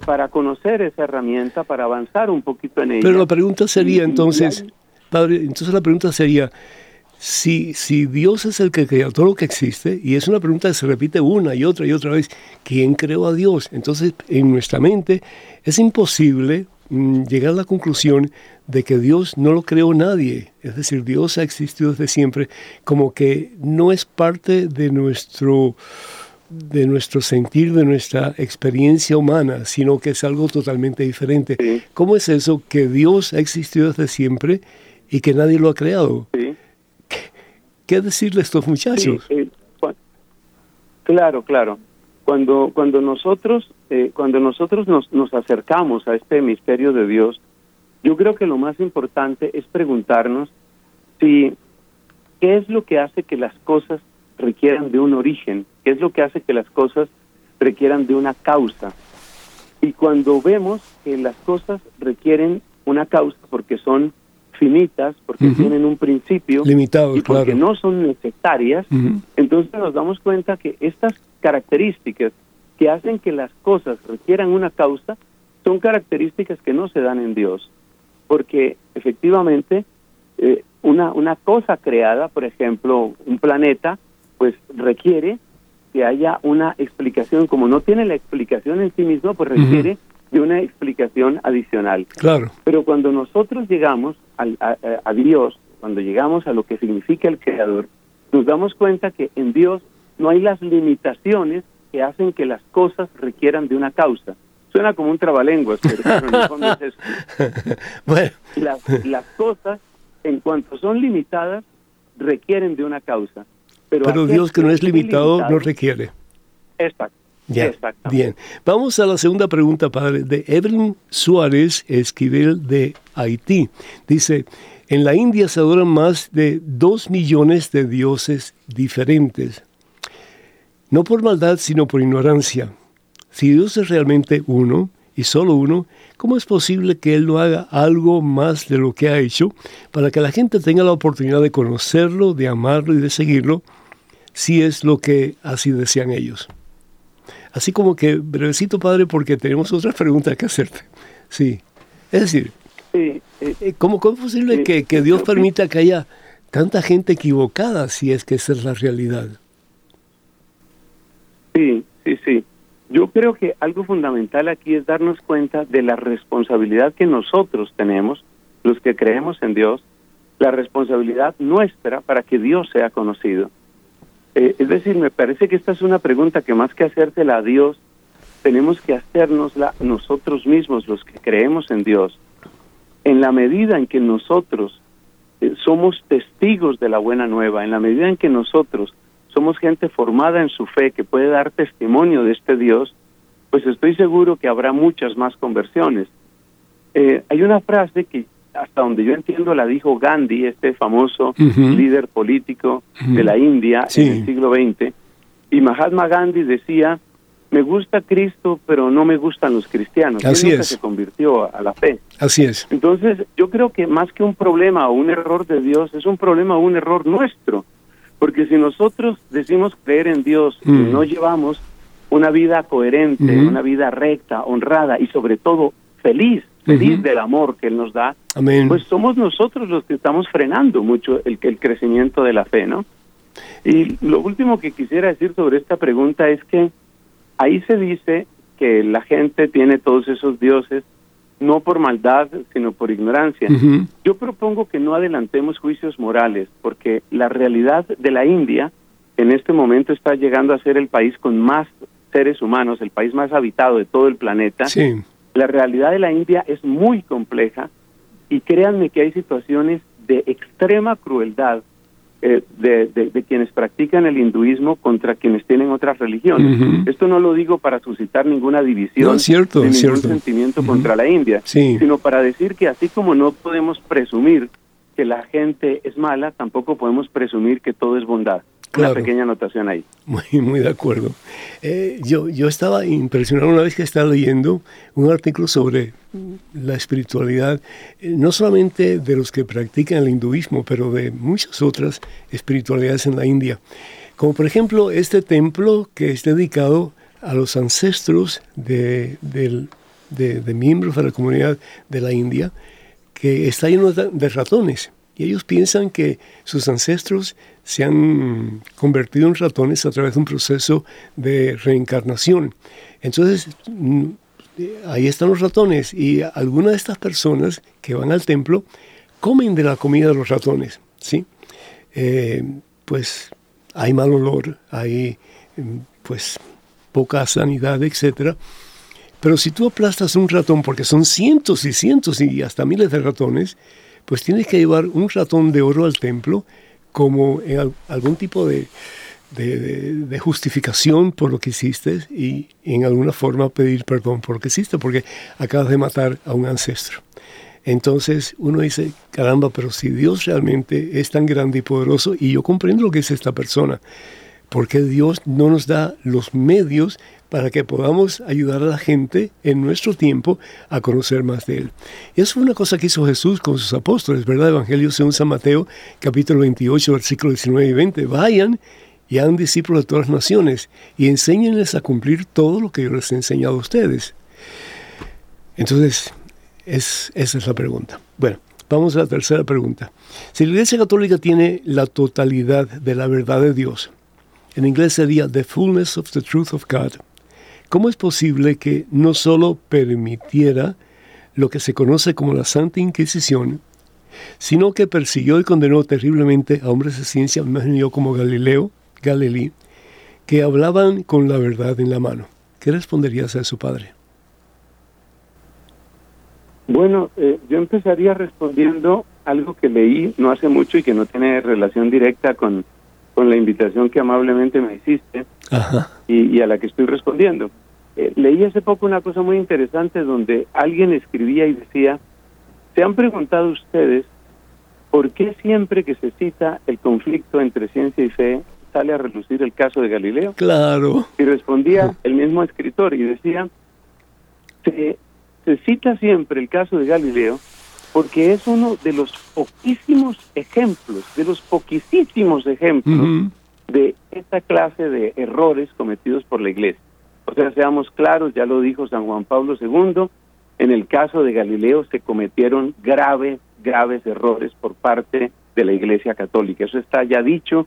para conocer esa herramienta, para avanzar un poquito en ella. Pero la pregunta sería entonces, padre, entonces la pregunta sería, si, si Dios es el que creó todo lo que existe, y es una pregunta que se repite una y otra y otra vez, ¿quién creó a Dios? Entonces, en nuestra mente es imposible mm, llegar a la conclusión de que Dios no lo creó nadie. Es decir, Dios ha existido desde siempre, como que no es parte de nuestro de nuestro sentir, de nuestra experiencia humana, sino que es algo totalmente diferente. ¿Cómo es eso que Dios ha existido desde siempre y que nadie lo ha creado? ¿Qué, decirle a estos muchachos? Eh, claro, claro. Cuando, cuando nosotros, eh, cuando nosotros nos, nos acercamos a este misterio de Dios, yo creo que lo más importante es preguntarnos si qué es lo que hace que las cosas requieran de un origen, qué es lo que hace que las cosas requieran de una causa. Y cuando vemos que las cosas requieren una causa porque son finitas, porque tienen un principio limitado y porque no son necesarias, entonces nos damos cuenta que estas características que hacen que las cosas requieran una causa son características que no se dan en Dios, porque efectivamente eh, una, una cosa creada, por ejemplo, un planeta, pues requiere que haya una explicación, como no tiene la explicación en sí mismo, pues requiere de una explicación adicional. Claro. Pero cuando nosotros llegamos a, Dios, cuando llegamos a lo que significa el Creador, nos damos cuenta que en Dios no hay las limitaciones que hacen que las cosas requieran de una causa. Suena como un trabalenguas, pero en el fondo es eso. bueno. Las, las cosas, en cuanto son limitadas, requieren de una causa. Pero, Dios que no es limitado, no requiere. Exacto. Bien. Vamos a la segunda pregunta, padre, de Evelyn Suárez Esquivel de Haití. Dice, en la India se adoran más de dos millones de dioses diferentes. No por maldad, sino por ignorancia. Si Dios es realmente uno, y solo uno, ¿cómo es posible que Él no haga algo más de lo que ha hecho para que la gente tenga la oportunidad de conocerlo, de amarlo y de seguirlo, si es lo que así desean ellos? Así como que, brevecito padre, porque tenemos otras preguntas que hacerte. Sí, es decir, eh, ¿cómo, es posible que, que Dios permita que haya tanta gente equivocada si es que esa es la realidad? Sí, sí, sí. Yo creo que algo fundamental aquí es darnos cuenta de la responsabilidad que nosotros tenemos, los que creemos en Dios, la responsabilidad nuestra para que Dios sea conocido. Eh, es decir, me parece que esta es una pregunta que más que hacérsela a Dios, tenemos que hacérnosla nosotros mismos, los que creemos en Dios. En la medida en que nosotros eh, somos testigos de la buena nueva, en la medida en que nosotros somos gente formada en su fe que puede dar testimonio de este Dios, pues estoy seguro que habrá muchas más conversiones. Eh, hay una frase que hasta donde yo entiendo la dijo Gandhi, este famoso líder político de la India en el siglo XX, y Mahatma Gandhi decía, me gusta Cristo, pero no me gustan los cristianos. Así es. se convirtió a la fe. Así es. Entonces, yo creo que más que un problema o un error de Dios, es un problema o un error nuestro porque si nosotros decimos creer en Dios y mm. no llevamos una vida coherente, una vida recta, honrada y sobre todo feliz, del amor que Él nos da, pues somos nosotros los que estamos frenando mucho el, el crecimiento de la fe, ¿no? Y lo último que quisiera decir sobre esta pregunta es que ahí se dice que la gente tiene todos esos dioses no por maldad, sino por ignorancia. Yo propongo que no adelantemos juicios morales, porque la realidad de la India en este momento está llegando a ser el país con más seres humanos, el país más habitado de todo el planeta. La realidad de la India es muy compleja y créanme que hay situaciones de extrema crueldad eh, de, quienes practican el hinduismo contra quienes tienen otras religiones. Esto no lo digo para suscitar ninguna división, cierto, ni ningún sentimiento contra la India, sino para decir que así como no podemos presumir que la gente es mala, tampoco podemos presumir que todo es bondad. Una pequeña anotación ahí. Muy, muy de acuerdo. Eh, yo, yo estaba impresionado una vez que estaba leyendo un artículo sobre la espiritualidad, eh, no solamente de los que practican el hinduismo, pero de muchas otras espiritualidades en la India. Como por ejemplo este templo que es dedicado a los ancestros de, de miembros de la comunidad de la India, que está lleno de ratones. Y ellos piensan que sus ancestros se han convertido en ratones a través de un proceso de reencarnación. Entonces, mm, ahí están los ratones y algunas de estas personas que van al templo comen de la comida de los ratones, ¿sí? Eh, pues hay mal olor, hay pues poca sanidad, etcétera. Pero si tú aplastas un ratón, porque son cientos y cientos y hasta miles de ratones, pues tienes que llevar un ratón de oro al templo como en algún tipo de, de, justificación por lo que hiciste y en alguna forma pedir perdón por lo que hiciste, porque acabas de matar a un ancestro. Entonces uno dice, caramba, pero si Dios realmente es tan grande y poderoso, y yo comprendo lo que es esta persona, porque Dios no nos da los medios para que podamos ayudar a la gente en nuestro tiempo a conocer más de Él. Y eso fue una cosa que hizo Jesús con sus apóstoles, ¿verdad? Evangelio según San Mateo, capítulo 28, versículos 19 y 20. Vayan y hagan discípulos de todas las naciones y enséñenles a cumplir todo lo que yo les he enseñado a ustedes. Entonces, es, esa es la pregunta. Bueno, vamos a la tercera pregunta. Si la Iglesia Católica tiene la totalidad de la verdad de Dios, en inglés sería The Fullness of the Truth of God, ¿cómo es posible que no solo permitiera lo que se conoce como la Santa Inquisición, sino que persiguió y condenó terriblemente a hombres de ciencia, imagino yo como Galileo, Galilei, que hablaban con la verdad en la mano. ¿Qué responderías a su padre? Bueno, eh, yo empezaría respondiendo algo que leí no hace mucho y que no tiene relación directa con, con la invitación que amablemente me hiciste Y, a la que estoy respondiendo. Eh, leí hace poco una cosa muy interesante donde alguien escribía y decía, ¿se han preguntado ustedes por qué siempre que se cita el conflicto entre ciencia y fe sale a relucir el caso de Galileo? Claro. Y respondía el mismo escritor y decía, se, se cita siempre el caso de Galileo porque es uno de los poquísimos ejemplos, de los poquísimos ejemplos de esta clase de errores cometidos por la Iglesia. O sea, seamos claros, ya lo dijo San Juan Pablo II, en el caso de Galileo se cometieron graves, graves errores por parte de la Iglesia Católica. Eso está ya dicho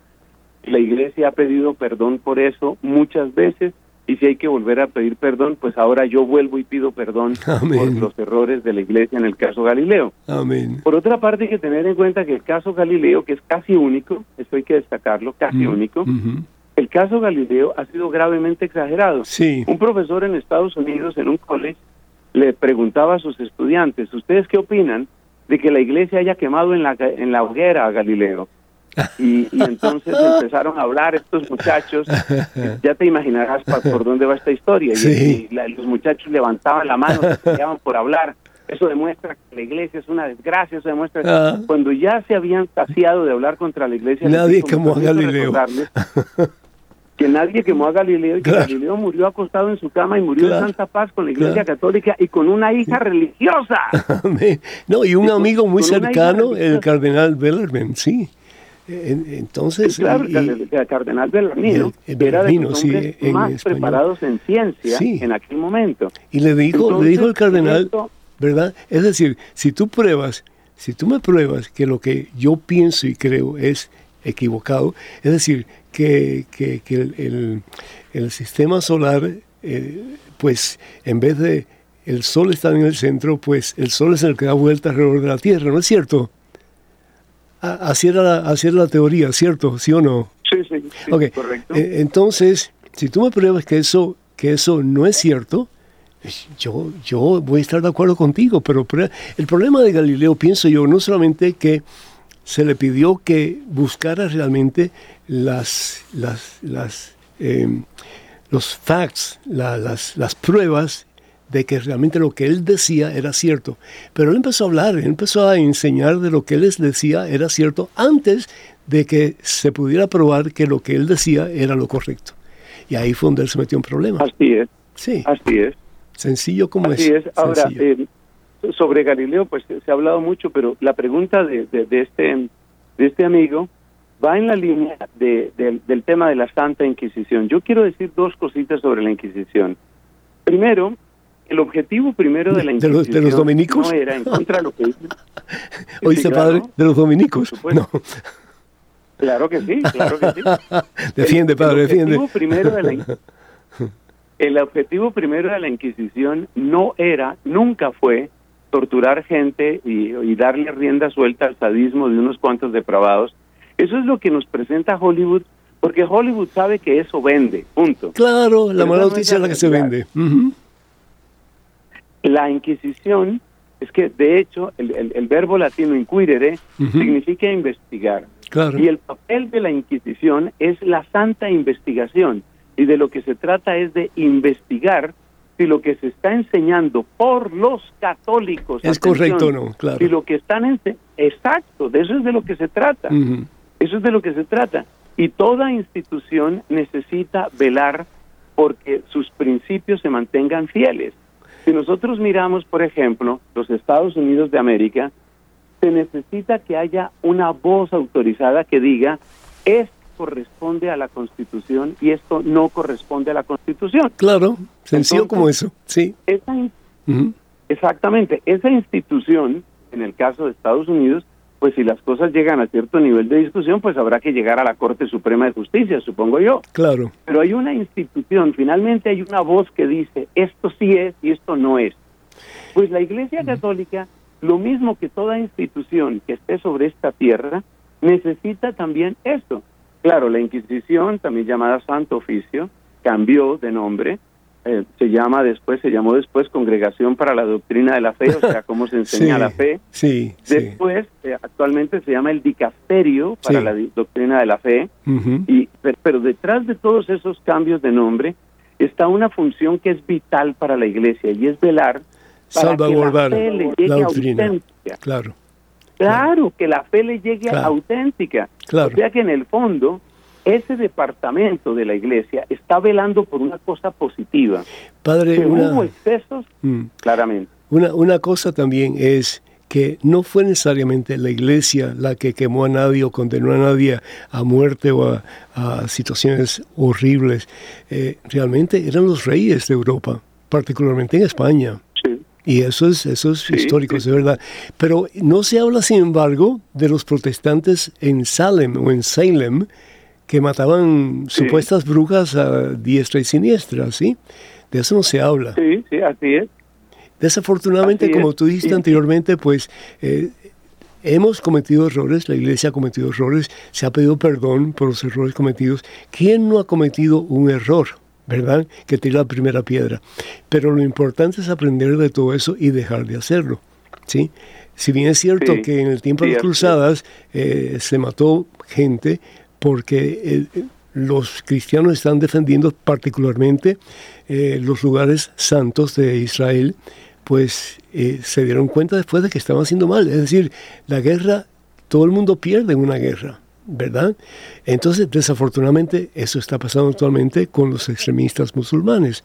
la iglesia ha pedido perdón por eso muchas veces y si hay que volver a pedir perdón, pues ahora yo vuelvo y pido perdón por los errores de la iglesia en el caso Galileo. Amén. Por otra parte, hay que tener en cuenta que el caso Galileo, que es casi único, esto hay que destacarlo, casi mm, único, el caso Galileo ha sido gravemente exagerado. Sí. Un profesor en Estados Unidos, en un college, le preguntaba a sus estudiantes, ¿ustedes qué opinan de que la iglesia haya quemado en la, en la hoguera a Galileo? Y, entonces empezaron a hablar estos muchachos, ya te imaginarás por dónde va esta historia, y, los muchachos levantaban la mano, se quedaban por hablar, eso demuestra que la iglesia es una desgracia, eso demuestra ah. cuando ya se habían saciado de hablar contra la iglesia, nadie quemó a Galileo. Que nadie quemó a Galileo y que Galileo murió acostado en su cama y murió en santa paz con la iglesia católica y con una hija religiosa. no, y un amigo muy cercano, el cardenal Bellarmine, sí. Entonces, claro, el cardenal Bellarmino era de los más preparados en ciencia en aquel momento. Y le dijo, le dijo el cardenal, ¿verdad? Es decir, si tú pruebas, si tú me pruebas que lo que yo pienso y creo es equivocado, es decir, que, que, el, el, sistema solar, eh, pues en vez de el Sol estar en el centro, pues el Sol es el que da vuelta alrededor de la Tierra, ¿no es cierto? Así era, la, la teoría, ¿cierto? ¿Sí o no? Sí, sí, correcto. Eh, entonces, si tú me pruebas que eso, que eso no es cierto, yo, yo voy a estar de acuerdo contigo, pero el problema de Galileo, pienso yo, no solamente que se le pidió que buscara realmente las, las, las em, los facts, las, las pruebas de que realmente lo que él decía era cierto. Pero él empezó a hablar, él empezó a enseñar de lo que él les decía era cierto antes de que se pudiera probar que lo que él decía era lo correcto. Y ahí fue donde él se metió en problemas. Así es. Sí. Así es. Sencillo como Así es. Ahora, eh, sobre Galileo, pues se ha hablado mucho, pero la pregunta de, de, este, de este amigo va en la línea de, del tema de la Santa Inquisición. Yo quiero decir dos cositas sobre la Inquisición. Primero, el objetivo primero de la Inquisición de los, dominicos no era en contra de lo que ¿Oíste, padre? De los dominicos. No. Claro que sí, claro que sí. defiende, padre, defiende. Primero de la, el objetivo primero de la Inquisición no era, nunca fue, torturar gente y, y darle rienda suelta al sadismo de unos cuantos depravados. Eso es lo que nos presenta Hollywood Porque Hollywood sabe que eso vende, punto. Claro, la mala noticia es la que se vende. La Inquisición es que, de hecho, el, verbo latino inquirere significa investigar. Y el papel de la Inquisición es la santa investigación. Y de lo que se trata es de investigar si lo que se está enseñando por los católicos es correcto no, claro. Si lo que están enseñando, exacto, de eso es de lo que se trata. Eso es de lo que se trata. Y toda institución necesita velar porque sus principios se mantengan fieles. Si nosotros miramos, por ejemplo, los Estados Unidos de América, se necesita que haya una voz autorizada que diga, esto corresponde a la Constitución y esto no corresponde a la Constitución. Claro, sencillo como eso, sí. Exactamente, esa institución, en el caso de Estados Unidos, pues si las cosas llegan a cierto nivel de discusión, pues habrá que llegar a la Corte Suprema de Justicia, supongo yo. Claro. Pero hay una institución, finalmente hay una voz que dice, esto sí es y esto no es. Pues la Iglesia Católica, lo mismo que toda institución que esté sobre esta tierra, necesita también esto. Claro, la Inquisición, también llamada Santo Oficio, cambió de nombre, eh, se llama después, se llamó después Congregación para la Doctrina de la Fe, o sea, cómo se enseña la fe. Sí, después, eh, actualmente se llama el Dicasterio para la Doctrina de la Fe, y, pero, detrás de todos esos cambios de nombre está una función que es vital para la Iglesia y es velar para que la fe le llegue auténtica. Claro. Claro, que la fe le llegue auténtica. Claro. O sea que en el fondo ese departamento de la iglesia está velando por una cosa positiva. Padre, hubo excesos, mm. claramente. Una, una cosa también es que no fue necesariamente la iglesia la que quemó a nadie o condenó a nadie a muerte o a, situaciones horribles. Eh, realmente eran los reyes de Europa, particularmente en España. Y eso es, eso es histórico, es verdad. Pero no se habla, sin embargo, de los protestantes en Salem o en Salem, que mataban supuestas brujas a diestra y siniestra, ¿sí? De eso no se habla. Sí, sí, así es. Desafortunadamente, como tú dijiste anteriormente, pues eh, hemos cometido errores, la iglesia ha cometido errores, se ha pedido perdón por los errores cometidos. ¿Quién no ha cometido un error? ¿Verdad? Que tira la primera piedra. Pero lo importante es aprender de todo eso y dejar de hacerlo. ¿sí? Si bien es cierto que en el tiempo de las cruzadas eh, se mató gente, porque eh, los cristianos están defendiendo particularmente eh, los lugares santos de Israel, pues eh, se dieron cuenta después de que estaban haciendo mal. Es decir, la guerra, todo el mundo pierde en una guerra, ¿verdad? Entonces, desafortunadamente, eso está pasando actualmente con los extremistas musulmanes.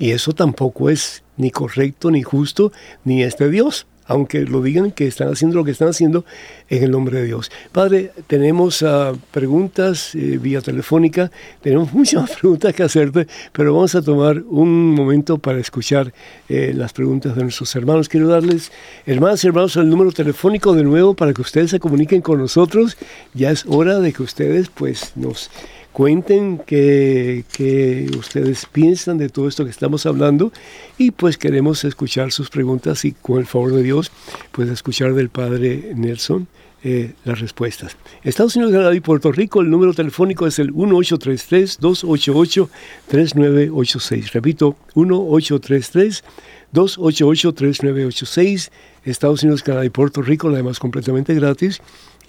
Y eso tampoco es ni correcto, ni justo, ni es de Dios aunque lo digan que están haciendo lo que están haciendo en el nombre de Dios. Padre, tenemos uh, preguntas eh, vía telefónica, tenemos muchas preguntas que hacerte, pero vamos a tomar un momento para escuchar eh, las preguntas de nuestros hermanos. Quiero darles, hermanos y hermanos, el número telefónico de nuevo para que ustedes se comuniquen con nosotros. Ya es hora de que ustedes pues nos cuenten qué, ustedes piensan de todo esto que estamos hablando y pues queremos escuchar sus preguntas y con el favor de Dios pues escuchar del Padre Nelson eh, las respuestas. Estados Unidos, Canadá y Puerto Rico, el número telefónico es el 1833-288-3986. Repito, 1833-288-3986. Estados Unidos, Canadá y Puerto Rico, la demás completamente gratis.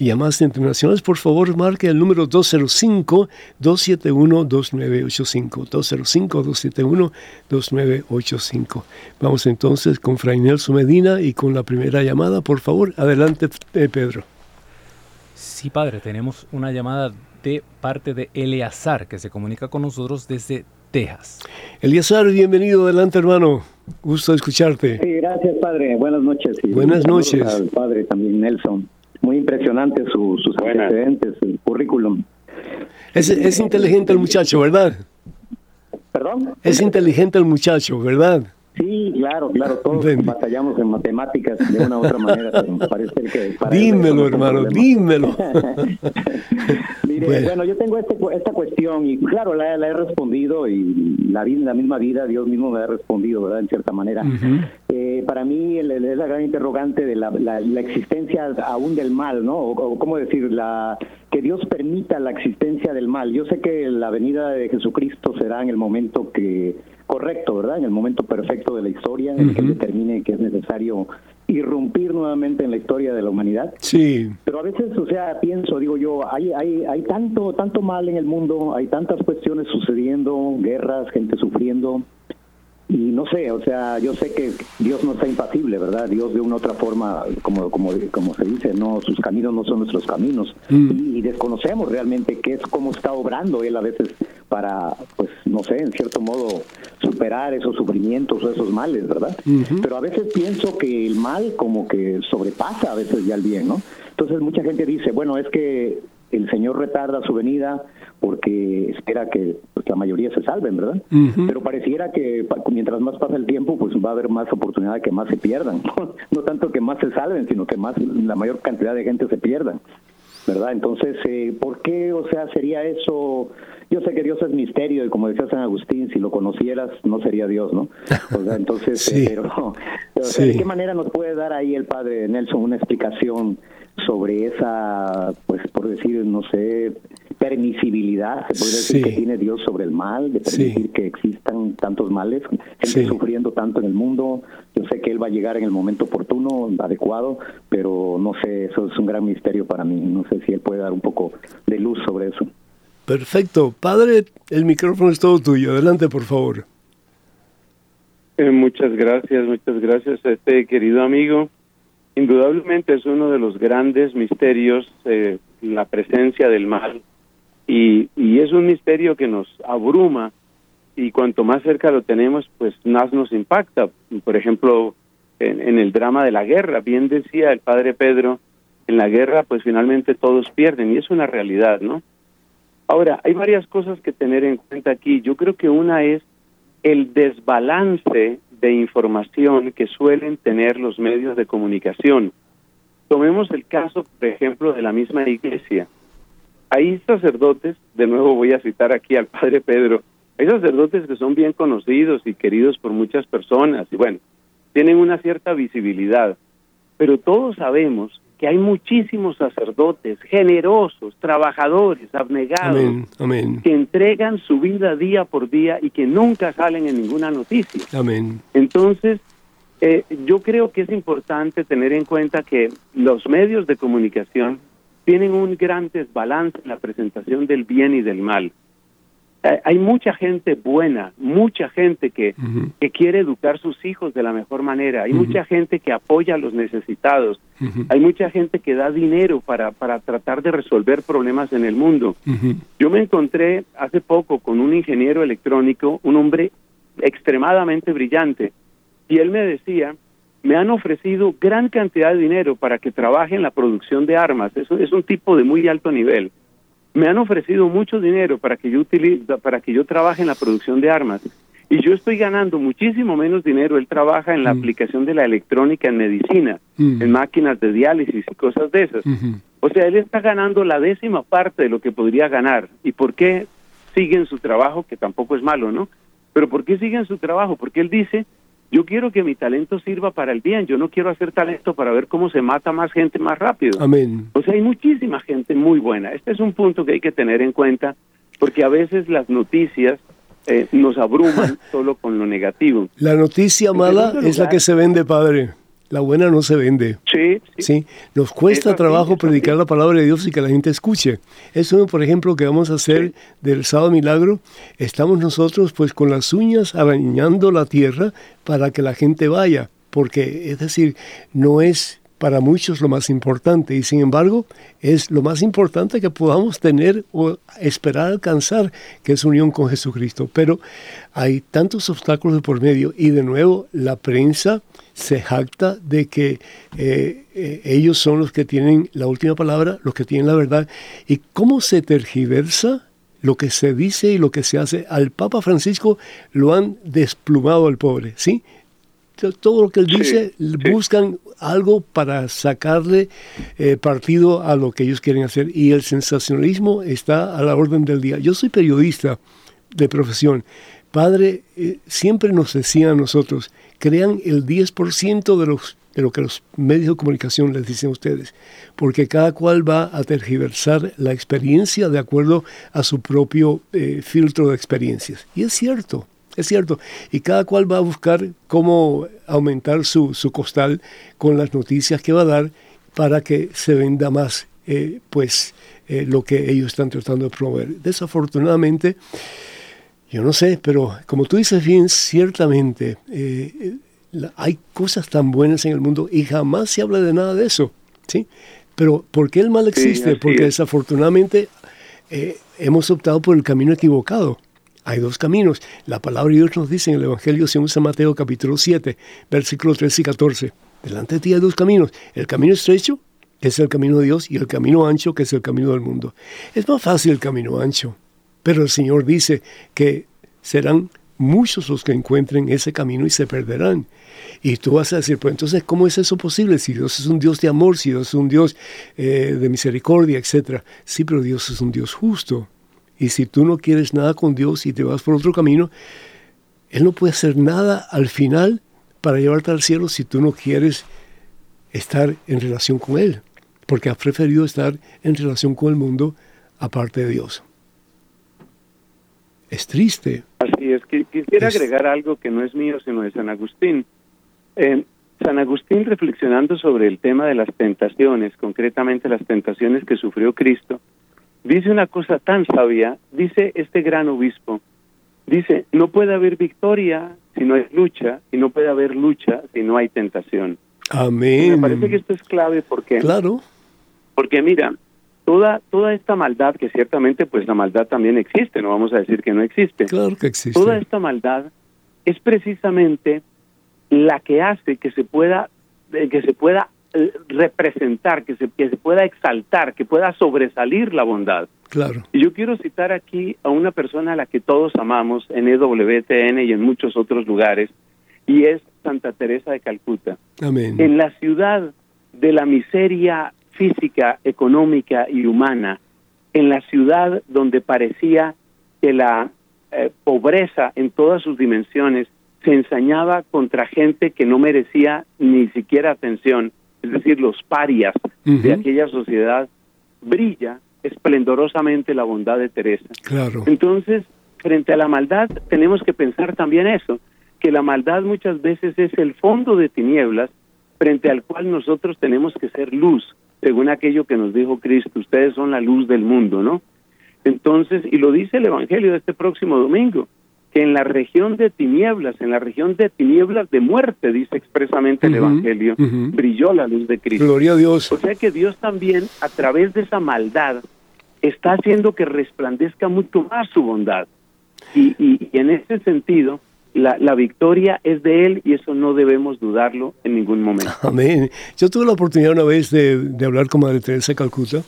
Y llamadas internacionales, por favor, marque el número 205-271-2985. 205-271-2985. Vamos entonces con Fray Nelson Medina y con la primera llamada. Por favor, adelante, eh, Pedro. Sí, padre, tenemos una llamada de parte de Eleazar, que se comunica con nosotros desde Texas. Eleazar, bienvenido, adelante, hermano. Gusto escucharte. Sí, gracias, padre. Buenas noches. Buenas noches. Al padre también, Nelson muy impresionante sus antecedentes, el currículum. Es, es inteligente el muchacho, ¿verdad? ¿Perdón? Es inteligente el muchacho, ¿verdad? Sí, claro, claro, todos batallamos en matemáticas de una u otra manera, parece que... dímelo, hermano, dímelo. Mire, bueno. yo tengo este, esta cuestión y claro, la, he respondido y la, la misma vida, Dios mismo me ha respondido, ¿verdad? En cierta manera. Eh, para mí es la gran interrogante de la, la, existencia aún del mal, ¿no? O, cómo decir, la que Dios permita la existencia del mal. Yo sé que la venida de Jesucristo será en el momento que correcto, ¿verdad? En el momento perfecto de la historia, en el que determine que es necesario irrumpir nuevamente en la historia de la humanidad. Sí. Pero a veces, o sea, pienso, digo yo, hay, hay, hay tanto, tanto mal en el mundo, hay tantas cuestiones sucediendo, guerras, gente sufriendo, y no sé, o sea, yo sé que Dios no está impasible, ¿verdad? Dios de una otra forma, como, como, como se dice, no, sus caminos no son nuestros caminos. Mm. Y, desconocemos realmente qué es, cómo está obrando Él a veces para, pues, no sé, en cierto modo, superar esos sufrimientos o esos males, ¿verdad? Pero a veces pienso que el mal como que sobrepasa a veces ya el bien, ¿no? Entonces mucha gente dice, bueno, es que el Señor retarda su venida porque espera que pues, la mayoría se salven, ¿verdad? Pero pareciera que mientras más pasa el tiempo, pues va a haber más oportunidad de que más se pierdan. no tanto que más se salven, sino que más la mayor cantidad de gente se pierda, ¿verdad? Entonces, eh, ¿por qué, o sea, sería eso? Yo sé que Dios es misterio y como decía San Agustín, si lo conocieras no sería Dios, ¿no? O sea, entonces, eh, pero, ¿de qué manera nos puede dar ahí el Padre Nelson una explicación sobre esa, pues por decir, no sé, permisibilidad, se puede decir que tiene Dios sobre el mal, de permitir que existan tantos males, gente sufriendo tanto en el mundo. Yo sé que Él va a llegar en el momento oportuno, adecuado, pero no sé, eso es un gran misterio para mí. No sé si Él puede dar un poco de luz sobre eso. Perfecto. Padre, el micrófono es todo tuyo. Adelante, por favor. Eh, muchas gracias, muchas gracias a este querido amigo. Indudablemente es uno de los grandes misterios, eh, la presencia del mal y, y es un misterio que nos abruma y cuanto más cerca lo tenemos, pues más nos impacta. Por ejemplo, en, el drama de la guerra, bien decía el padre Pedro, en la guerra pues finalmente todos pierden y es una realidad, ¿no? Ahora, hay varias cosas que tener en cuenta aquí. Yo creo que una es el desbalance de información que suelen tener los medios de comunicación. Tomemos el caso, por ejemplo, de la misma iglesia hay sacerdotes, de nuevo voy a citar aquí al padre Pedro, hay sacerdotes que son bien conocidos y queridos por muchas personas y bueno, tienen una cierta visibilidad, pero todos sabemos que hay muchísimos sacerdotes generosos, trabajadores, abnegados, que entregan su vida día por día y que nunca salen en ninguna noticia. Amén. Entonces, eh, yo creo que es importante tener en cuenta que los medios de comunicación tienen un gran desbalance en la presentación del bien y del mal. Hay mucha gente buena, mucha gente que, que quiere educar sus hijos de la mejor manera, hay mucha gente que apoya a los necesitados, hay mucha gente que da dinero para, para tratar de resolver problemas en el mundo. Yo me encontré hace poco con un ingeniero electrónico, un hombre extremadamente brillante, y él me decía me han ofrecido gran cantidad de dinero para que trabaje en la producción de armas. Eso es un tipo de muy alto nivel. Me han ofrecido mucho dinero para que yo utilice, para que yo trabaje en la producción de armas. Y yo estoy ganando muchísimo menos dinero. Él trabaja en la mm. aplicación de la electrónica en medicina, mm. en máquinas de diálisis y cosas de esas. O sea, él está ganando la décima parte de lo que podría ganar. ¿Y por qué sigue en su trabajo? Que tampoco es malo, ¿no? Pero ¿por qué sigue en su trabajo? Porque él dice yo quiero que mi talento sirva para el bien, yo no quiero hacer talento para ver cómo se mata más gente más rápido. Amén. O sea, hay muchísima gente muy buena. Este es un punto que hay que tener en cuenta porque a veces las noticias eh, nos abruman solo con lo negativo. La noticia mala es la que se vende, padre. La buena no se vende. Sí, sí. Nos cuesta trabajo predicar la palabra de Dios y que la gente escuche. Eso, por ejemplo, que vamos a hacer del sábado milagro, estamos nosotros pues con las uñas arañando la tierra para que la gente vaya. Porque, es decir, no es para muchos lo más importante y sin embargo es lo más importante que podamos tener o esperar alcanzar, que es unión con Jesucristo. Pero hay tantos obstáculos por medio y de nuevo la prensa se jacta de que eh, eh, ellos son los que tienen la última palabra, los que tienen la verdad. ¿Y cómo se tergiversa lo que se dice y lo que se hace? Al Papa Francisco lo han desplumado al pobre, ¿sí? todo lo que él dice, buscan algo para sacarle eh, partido a lo que ellos quieren hacer. Y el sensacionalismo está a la orden del día. Yo soy periodista de profesión. Padre, siempre nos decía a nosotros, crean el 10% de, los, de lo que los medios de comunicación les dicen a ustedes, porque cada cual va a tergiversar la experiencia de acuerdo a su propio eh, filtro de experiencias. Y es cierto, es cierto. Y cada cual va a buscar cómo aumentar su, costal con las noticias que va a dar para que se venda más, eh, pues, eh, lo que ellos están tratando de promover. Desafortunadamente, yo no sé, pero como tú dices bien, ciertamente eh, hay cosas tan buenas en el mundo y jamás se habla de nada de eso, ¿sí? Pero ¿por qué el mal existe? Porque desafortunadamente hemos optado por el camino equivocado. Hay dos caminos. La palabra de Dios nos dice en el Evangelio según San Mateo capítulo 7, versículos 13 y 14. Delante de ti hay dos caminos. El camino estrecho, que es el camino de Dios, y el camino ancho, que es el camino del mundo. Es más fácil el camino ancho, pero el Señor dice que serán muchos los que encuentren ese camino y se perderán. Y tú vas a decir, pues entonces, ¿cómo es eso posible? Si Dios es un Dios de amor, si Dios es un Dios eh, de misericordia, etc. Sí, pero Dios es un Dios justo. Y si tú no quieres nada con Dios y te vas por otro camino, Él no puede hacer nada al final para llevarte al cielo si tú no quieres estar en relación con Él, porque has preferido estar en relación con el mundo aparte de Dios. Es triste. Así es, que quisiera agregar algo que no es mío, sino de San Agustín. Eh, San Agustín reflexionando sobre el tema de las tentaciones, concretamente las tentaciones que sufrió Cristo, dice una cosa tan sabia, dice este gran obispo, dice, no puede haber victoria si no hay lucha, y no puede haber lucha si no hay tentación. Amén. me parece que esto es clave porque, claro. porque mira, toda, toda esta maldad, que ciertamente pues la maldad también existe, no vamos a decir que no existe. Claro que existe. Toda esta maldad es precisamente la que hace que se pueda, eh, que se pueda eh, representar, que se, que se pueda exaltar, que pueda sobresalir la bondad. Claro. Y yo quiero citar aquí a una persona a la que todos amamos en EWTN y en muchos otros lugares, y es Santa Teresa de Calcuta. Amén. En la ciudad de la miseria física, económica y humana, en la ciudad donde parecía que la eh, pobreza en todas sus dimensiones se ensañaba contra gente que no merecía ni siquiera atención, es decir, los parias de aquella sociedad, brilla esplendorosamente la bondad de Teresa. Claro. Entonces, frente a la maldad, tenemos que pensar también eso, que la maldad muchas veces es el fondo de tinieblas frente al cual nosotros tenemos que ser luz, según aquello que nos dijo Cristo, ustedes son la luz del mundo, ¿no? Entonces, y lo dice el Evangelio de este próximo domingo, que en la región de tinieblas, en la región de tinieblas de muerte, dice expresamente el Evangelio, brilló la luz de Cristo. Gloria a Dios. O sea que Dios también, a través de esa maldad, está haciendo que resplandezca mucho más su bondad. Y, y, en ese sentido, la, la, victoria es de Él y eso no debemos dudarlo en ningún momento. Amén. Yo tuve la oportunidad una vez de, de hablar con Madre Teresa de Calcuta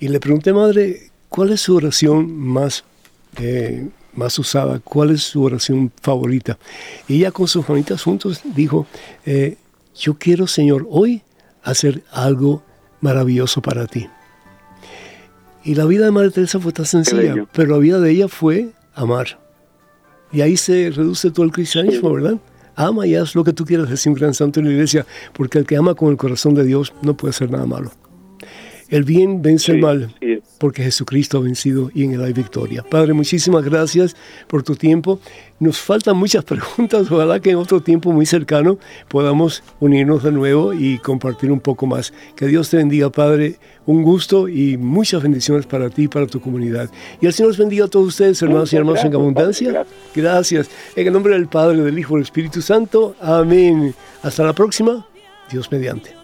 y le pregunté, Madre, ¿cuál es su oración más... Eh, más usada, cuál es su oración favorita. Y ella con sus manitas juntos dijo, eh, yo quiero Señor hoy hacer algo maravilloso para ti. Y la vida de Madre Teresa fue tan sencilla, pero la vida de ella fue amar. Y ahí se reduce todo el cristianismo, ¿verdad? Ama y haz lo que tú quieras, decir un gran santo en la iglesia, porque el que ama con el corazón de Dios no puede hacer nada malo. El bien vence el mal, porque Jesucristo ha vencido y en él hay victoria. Padre, muchísimas gracias por tu tiempo. Nos faltan muchas preguntas, ojalá que en otro tiempo muy cercano podamos unirnos de nuevo y compartir un poco más. Que Dios te bendiga, Padre. Un gusto y muchas bendiciones para ti y para tu comunidad. Y el Señor los bendiga a todos ustedes, hermanos y hermanas, en abundancia. Gracias. En el nombre del Padre, del Hijo y del Espíritu Santo. Amén. Hasta la próxima. Dios mediante.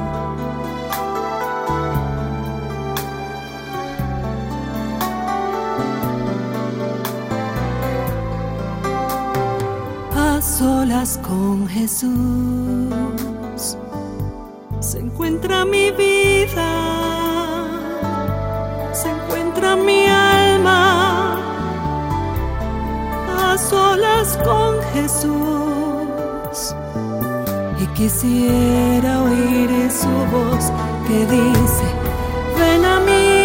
Solas con Jesús se encuentra mi vida, se encuentra mi alma a solas con Jesús. Y quisiera oír su voz que dice, ven a mí